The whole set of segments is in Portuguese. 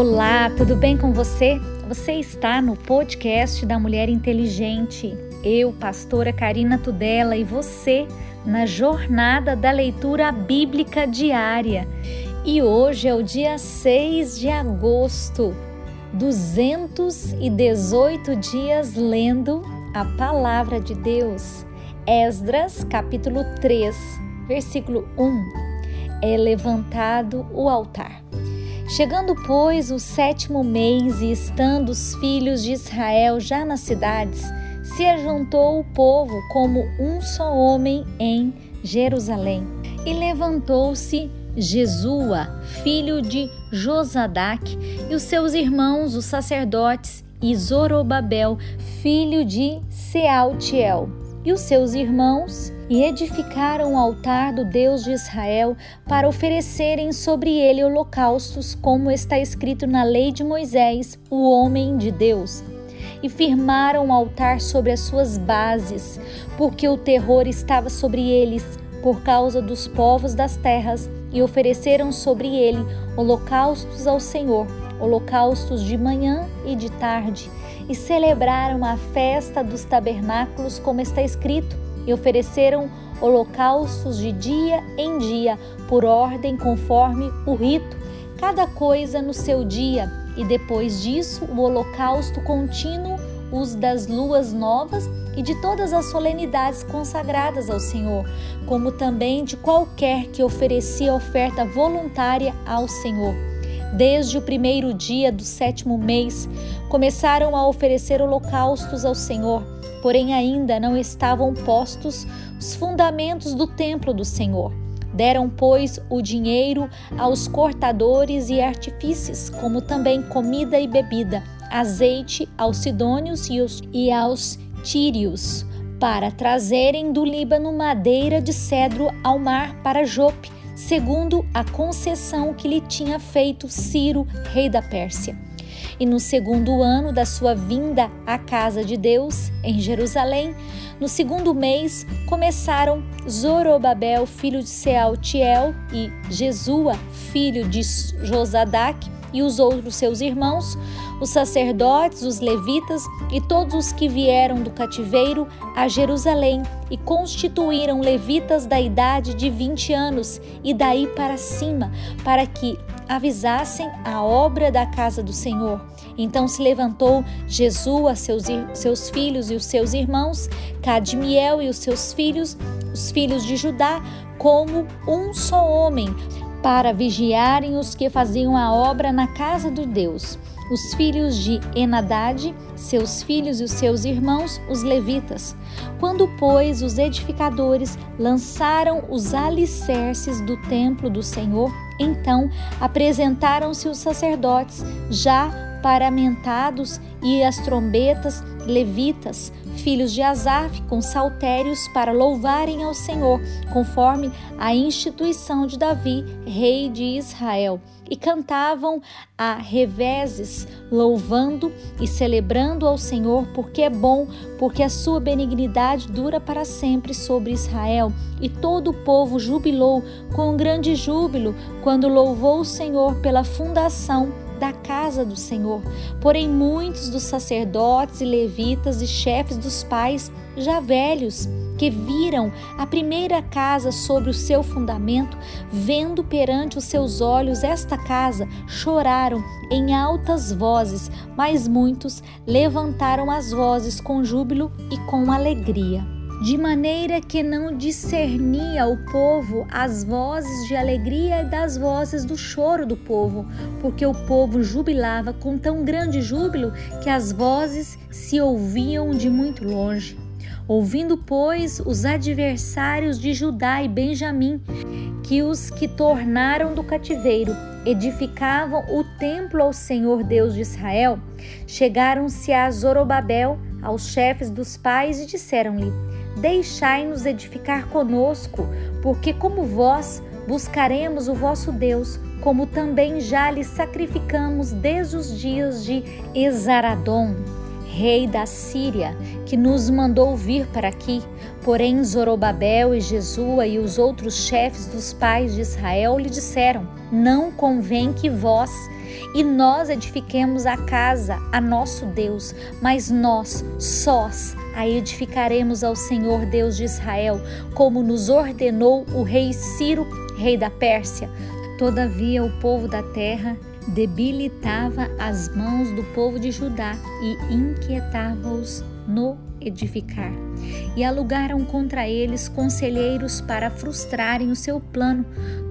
Olá, tudo bem com você? Você está no podcast da Mulher Inteligente. Eu, pastora Karina Tudela, e você na jornada da leitura bíblica diária. E hoje é o dia 6 de agosto, 218 dias lendo a palavra de Deus. Esdras, capítulo 3, versículo 1. É levantado o altar. Chegando, pois, o sétimo mês e estando os filhos de Israel já nas cidades, se ajuntou o povo como um só homem em Jerusalém. E levantou-se Jesua, filho de Josadac, e os seus irmãos, os sacerdotes, e Zorobabel, filho de Sealtiel, e os seus irmãos, e edificaram o altar do Deus de Israel para oferecerem sobre ele holocaustos, como está escrito na lei de Moisés, o homem de Deus. E firmaram o altar sobre as suas bases, porque o terror estava sobre eles por causa dos povos das terras, e ofereceram sobre ele holocaustos ao Senhor, holocaustos de manhã e de tarde, e celebraram a festa dos tabernáculos, como está escrito e ofereceram holocaustos de dia em dia, por ordem conforme o rito, cada coisa no seu dia, e depois disso o holocausto contínuo, os das luas novas e de todas as solenidades consagradas ao Senhor, como também de qualquer que oferecia oferta voluntária ao Senhor. Desde o primeiro dia do sétimo mês, começaram a oferecer holocaustos ao Senhor porém ainda não estavam postos os fundamentos do templo do Senhor. Deram, pois, o dinheiro aos cortadores e artífices, como também comida e bebida, azeite aos sidônios e aos tírios, para trazerem do Líbano madeira de cedro ao mar para Jope, segundo a concessão que lhe tinha feito Ciro, rei da Pérsia. E no segundo ano da sua vinda à casa de Deus, em Jerusalém, no segundo mês, começaram Zorobabel, filho de Sealtiel, e Jesua, filho de Josadac, e os outros seus irmãos, os sacerdotes, os levitas e todos os que vieram do cativeiro a Jerusalém e constituíram levitas da idade de 20 anos e daí para cima, para que avisassem a obra da casa do Senhor. Então se levantou Jesus, seus, seus filhos e os seus irmãos, Cadmiel e os seus filhos, os filhos de Judá, como um só homem, para vigiarem os que faziam a obra na casa do Deus. Os filhos de Enadade, seus filhos e os seus irmãos, os levitas. Quando, pois, os edificadores lançaram os alicerces do templo do Senhor, então apresentaram-se os sacerdotes, já paramentados, e as trombetas, levitas, filhos de Asaf, com saltérios para louvarem ao Senhor, conforme a instituição de Davi, rei de Israel. E cantavam a reveses, louvando e celebrando ao Senhor, porque é bom, porque a sua benignidade dura para sempre sobre Israel. E todo o povo jubilou com um grande júbilo quando louvou o Senhor pela fundação da casa do Senhor. Porém, muitos dos sacerdotes e levitas e chefes dos pais, já velhos, que viram a primeira casa sobre o seu fundamento, vendo perante os seus olhos esta casa, choraram em altas vozes, mas muitos levantaram as vozes com júbilo e com alegria de maneira que não discernia o povo as vozes de alegria e das vozes do choro do povo, porque o povo jubilava com tão grande júbilo que as vozes se ouviam de muito longe. Ouvindo, pois, os adversários de Judá e Benjamim, que os que tornaram do cativeiro edificavam o templo ao Senhor Deus de Israel, chegaram-se a Zorobabel, aos chefes dos pais, e disseram-lhe: Deixai-nos edificar conosco, porque, como vós, buscaremos o vosso Deus, como também já lhe sacrificamos desde os dias de Esaradom, rei da Síria, que nos mandou vir para aqui. Porém, Zorobabel e Jesua e os outros chefes dos pais de Israel lhe disseram: Não convém que vós e nós edifiquemos a casa a nosso Deus, mas nós, sós, a edificaremos ao Senhor Deus de Israel, como nos ordenou o rei Ciro, rei da Pérsia. Todavia, o povo da terra debilitava as mãos do povo de Judá e inquietava-os no edificar. E alugaram contra eles conselheiros para frustrarem o seu plano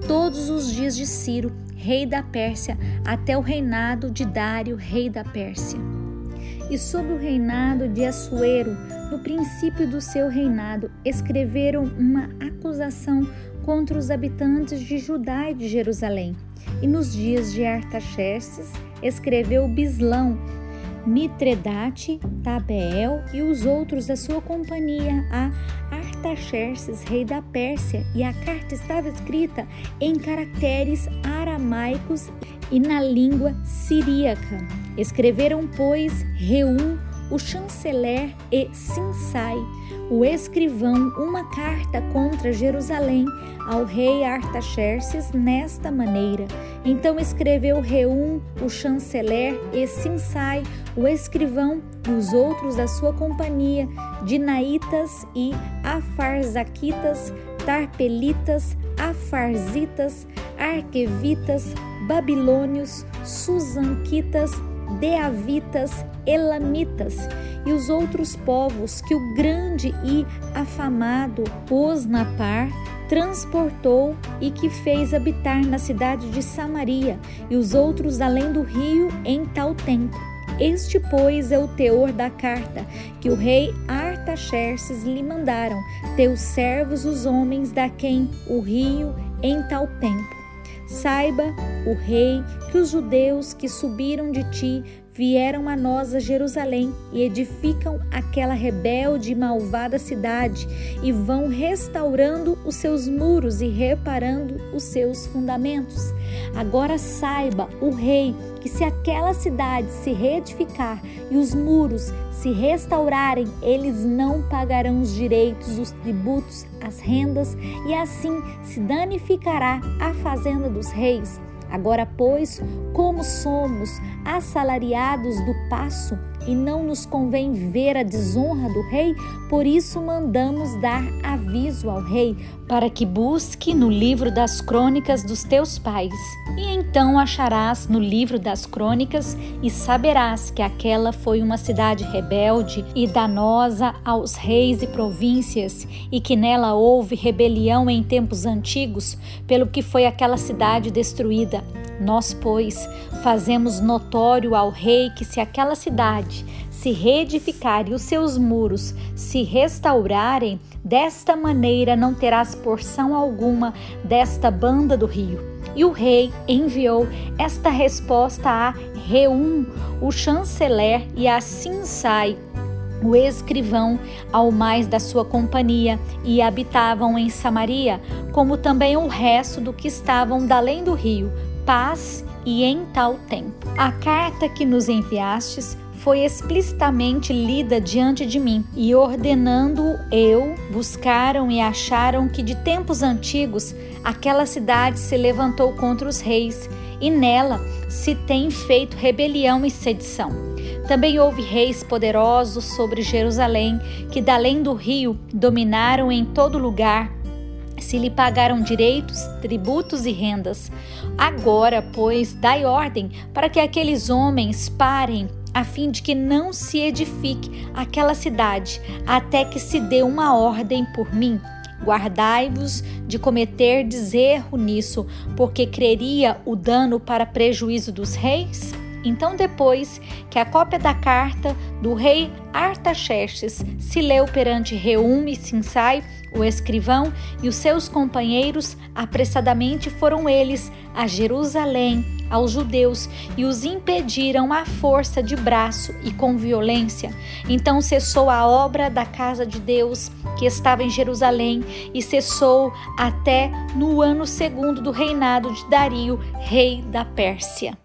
todos os dias de Ciro, rei da Pérsia, até o reinado de Dário, rei da Pérsia. E sob o reinado de Assuero, no princípio do seu reinado, escreveram uma acusação contra os habitantes de Judá e de Jerusalém. E nos dias de Artaxerxes, escreveu Bislão, Mitredate, Tabeel e os outros da sua companhia a Artaxerxes, rei da Pérsia, e a carta estava escrita em caracteres aramaicos e na língua siríaca. Escreveram, pois, Reum, o chanceler, e Sinsai, o escrivão, uma carta contra Jerusalém ao rei Artaxerxes nesta maneira. Então escreveu Reum, o chanceler, e Sinsai, o escrivão, e os outros da sua companhia, Dinaitas e Afarzaquitas, Tarpelitas, Afarzitas, Arquevitas, Babilônios, Susanquitas, Deavitas, Elamitas e os outros povos que o grande e afamado Osnapar transportou e que fez habitar na cidade de Samaria e os outros além do rio em tal tempo. Este, pois, é o teor da carta que o rei Artaxerxes lhe mandaram, teus servos os homens da quem o rio em tal tempo. Saiba, o rei, que os judeus que subiram de ti vieram a nós a Jerusalém e edificam aquela rebelde e malvada cidade e vão restaurando os seus muros e reparando os seus fundamentos. Agora saiba, o rei, que se aquela cidade se reedificar e os muros se restaurarem, eles não pagarão os direitos, os tributos, as rendas, e assim se danificará a fazenda dos reis Agora, pois, como somos assalariados do passo e não nos convém ver a desonra do rei, por isso mandamos dar aviso ao rei, para que busque no livro das crônicas dos teus pais. E então acharás no livro das crônicas e saberás que aquela foi uma cidade rebelde e danosa aos reis e províncias, e que nela houve rebelião em tempos antigos, pelo que foi aquela cidade destruída. Nós, pois, fazemos notório ao rei que se aquela cidade se reedificar e os seus muros se restaurarem, desta maneira não terás porção alguma desta banda do rio. E o rei enviou esta resposta a Reum, o chanceler, e a Sinsai, o escrivão, ao mais da sua companhia, e habitavam em Samaria, como também o resto do que estavam da além do rio, paz e em tal tempo. A carta que nos enviastes foi explicitamente lida diante de mim, e ordenando eu, buscaram e acharam que de tempos antigos aquela cidade se levantou contra os reis, e nela se tem feito rebelião e sedição. Também houve reis poderosos sobre Jerusalém, que da além do rio dominaram em todo lugar se lhe pagaram direitos, tributos e rendas. Agora, pois, dai ordem para que aqueles homens parem, a fim de que não se edifique aquela cidade, até que se dê uma ordem por mim. Guardai-vos de cometer erro nisso, porque creria o dano para prejuízo dos reis? Então, depois que a cópia da carta do rei Artaxerxes se leu perante Reum e Sinsai, o escrivão, e os seus companheiros, apressadamente foram eles a Jerusalém, aos judeus, e os impediram à força de braço e com violência. Então cessou a obra da casa de Deus, que estava em Jerusalém, e cessou até no ano segundo do reinado de Dario, rei da Pérsia.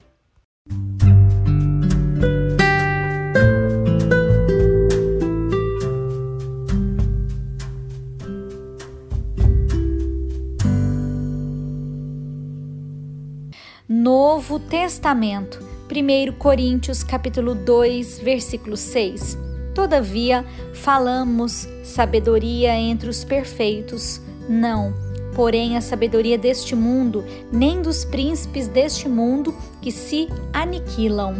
Novo Testamento, 1 Coríntios capítulo 2, versículo 6. Todavia, falamos sabedoria entre os perfeitos, não, porém a sabedoria deste mundo, nem dos príncipes deste mundo que se aniquilam.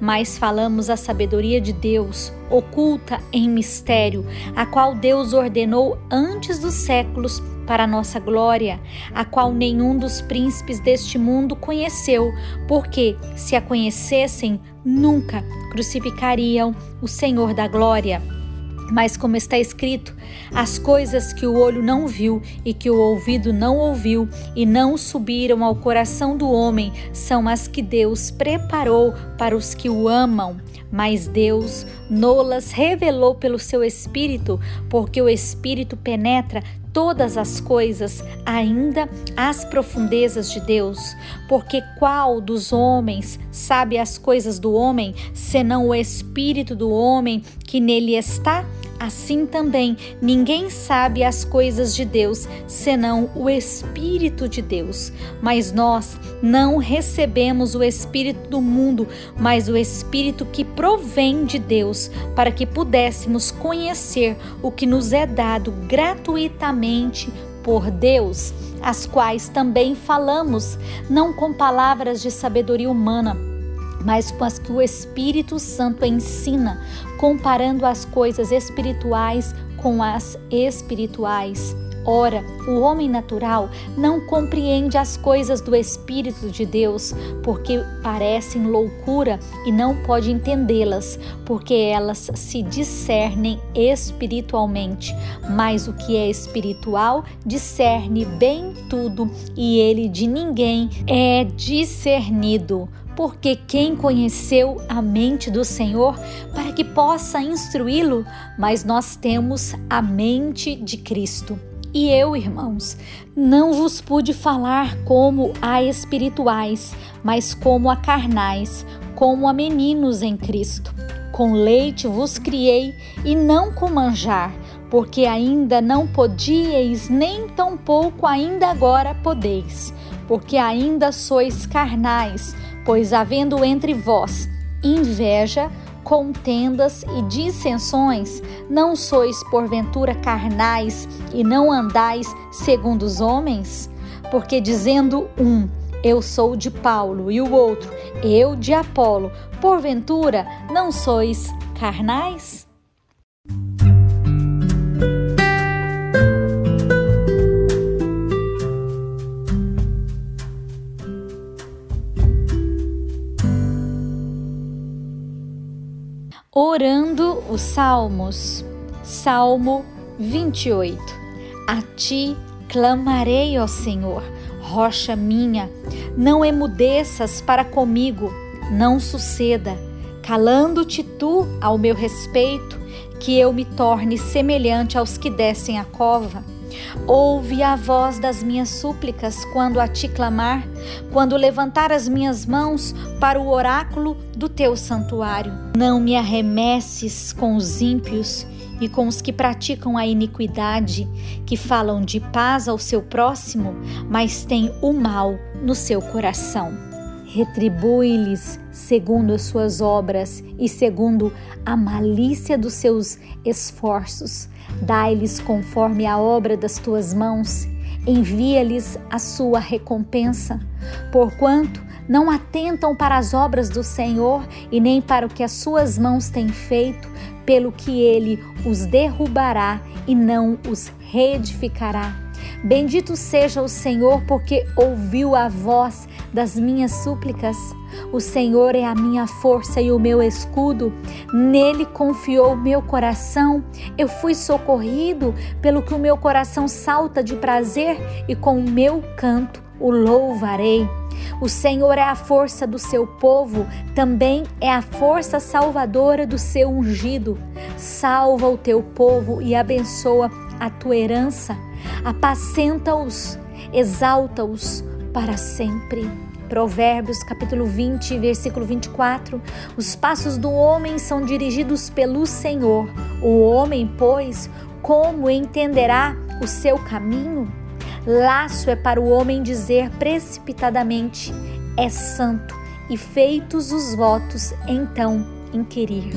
Mas falamos a sabedoria de Deus, oculta em mistério, a qual Deus ordenou antes dos séculos para nossa glória, a qual nenhum dos príncipes deste mundo conheceu, porque, se a conhecessem, nunca crucificariam o Senhor da glória. Mas, como está escrito, as coisas que o olho não viu e que o ouvido não ouviu e não subiram ao coração do homem são as que Deus preparou para os que o amam. Mas Deus nolas revelou pelo seu Espírito, porque o Espírito penetra todas as coisas, ainda as profundezas de Deus, porque qual dos homens sabe as coisas do homem, senão o espírito do homem que nele está? Assim também, ninguém sabe as coisas de Deus, senão o Espírito de Deus. Mas nós não recebemos o Espírito do mundo, mas o Espírito que provém de Deus, para que pudéssemos conhecer o que nos é dado gratuitamente por Deus, as quais também falamos, não com palavras de sabedoria humana mas com as que o Espírito Santo ensina, comparando as coisas espirituais com as espirituais. Ora, o homem natural não compreende as coisas do Espírito de Deus, porque parecem loucura e não pode entendê-las, porque elas se discernem espiritualmente. Mas o que é espiritual discerne bem tudo, e ele de ninguém é discernido porque quem conheceu a mente do Senhor para que possa instruí-lo, mas nós temos a mente de Cristo. E eu, irmãos, não vos pude falar como a espirituais, mas como a carnais, como a meninos em Cristo. Com leite vos criei e não com manjar, porque ainda não podíeis, nem tampouco ainda agora podeis, porque ainda sois carnais Pois havendo entre vós inveja, contendas e dissensões, não sois porventura carnais e não andais segundo os homens? Porque dizendo um, eu sou de Paulo, e o outro, eu de Apolo, porventura não sois carnais? Orando os Salmos. Salmo 28. A ti clamarei, ó Senhor, rocha minha, não emudeças para comigo, não suceda, calando-te tu ao meu respeito, que eu me torne semelhante aos que descem a cova Ouve a voz das minhas súplicas quando a ti clamar, quando levantar as minhas mãos para o oráculo do teu santuário. Não me arremesses com os ímpios e com os que praticam a iniquidade, que falam de paz ao seu próximo, mas têm o mal no seu coração. Retribui-lhes segundo as suas obras e segundo a malícia dos seus esforços. Dai-lhes conforme a obra das tuas mãos, envia-lhes a sua recompensa, porquanto não atentam para as obras do Senhor e nem para o que as suas mãos têm feito, pelo que ele os derrubará e não os reedificará. Bendito seja o Senhor, porque ouviu a voz das minhas súplicas. O Senhor é a minha força e o meu escudo, nele confiou o meu coração. Eu fui socorrido, pelo que o meu coração salta de prazer e com o meu canto o louvarei. O Senhor é a força do seu povo, também é a força salvadora do seu ungido. Salva o teu povo e abençoa a tua herança. Apacenta-os, exalta-os para sempre. Provérbios capítulo 20, versículo 24. Os passos do homem são dirigidos pelo Senhor. O homem, pois, como entenderá o seu caminho? Laço é para o homem dizer precipitadamente: é santo e feitos os votos, então inquirir.